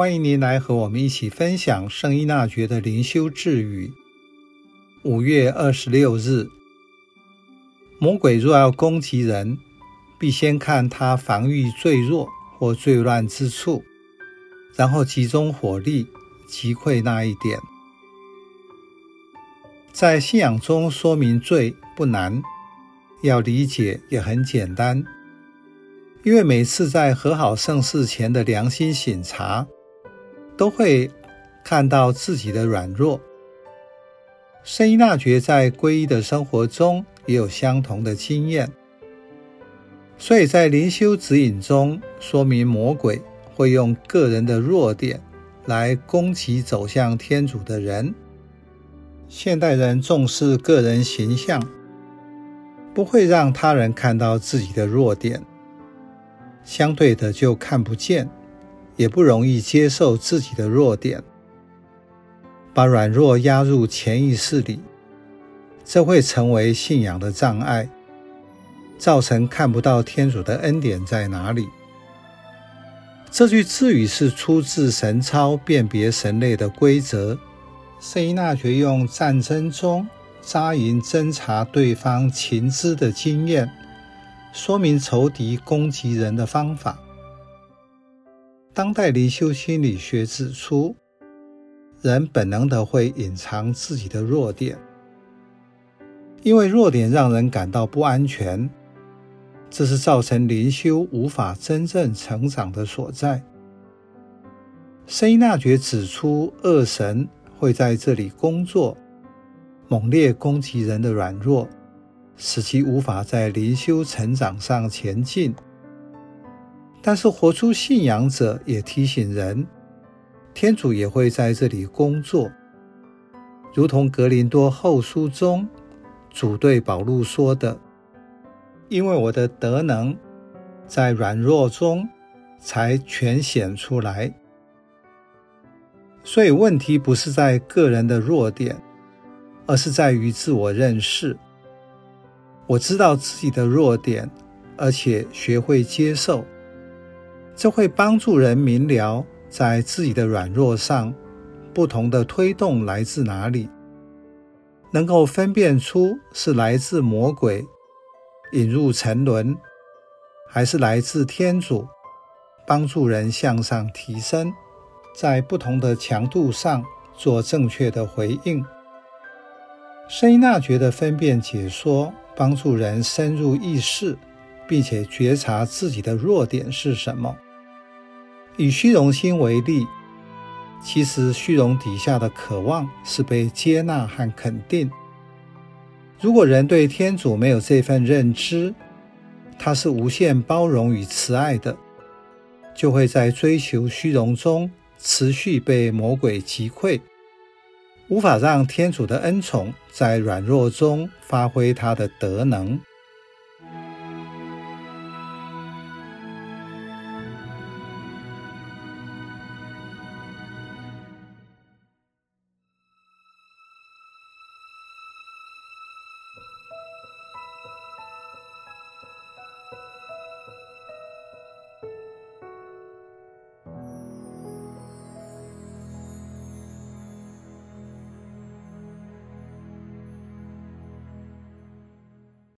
欢迎您来和我们一起分享圣依纳爵的灵修智语。五月二十六日，魔鬼若要攻击人，必先看他防御最弱或最乱之处，然后集中火力击溃那一点。在信仰中说明罪不难，要理解也很简单。因为每次在和好圣事前的良心省察，都会看到自己的软弱。圣依纳爵在皈依的生活中也有相同的经验，所以在灵修指引中说明魔鬼会用个人的弱点来攻击走向天主的人。现代人重视个人形象，不会让他人看到自己的弱点。相对的，就看不见，也不容易接受自己的弱点，把软弱压入潜意识里，这会成为信仰的障碍，造成看不到天主的恩典在哪里。这句字语是出自神操辨别神类的规则。圣依纳爵用战争中扎营侦察对方情资的经验。说明仇敌攻击人的方法。当代灵修心理学指出，人本能的会隐藏自己的弱点，因为弱点让人感到不安全，这是造成灵修无法真正成长的所在。圣依纳爵指出，恶神会在这里工作，猛烈攻击人的软弱。使其无法在灵修成长上前进，但是活出信仰者也提醒人，天主也会在这里工作，如同格林多后书中主对保禄说的：“因为我的德能在软弱中才全显出来。”所以问题不是在个人的弱点，而是在于自我认识。我知道自己的弱点，而且学会接受，这会帮助人明了在自己的软弱上，不同的推动来自哪里，能够分辨出是来自魔鬼引入沉沦，还是来自天主帮助人向上提升，在不同的强度上做正确的回应。圣依纳爵的分辨解说，帮助人深入意识，并且觉察自己的弱点是什么。以虚荣心为例，其实虚荣底下的渴望是被接纳和肯定。如果人对天主没有这份认知，他是无限包容与慈爱的，就会在追求虚荣中持续被魔鬼击溃。无法让天主的恩宠在软弱中发挥他的德能。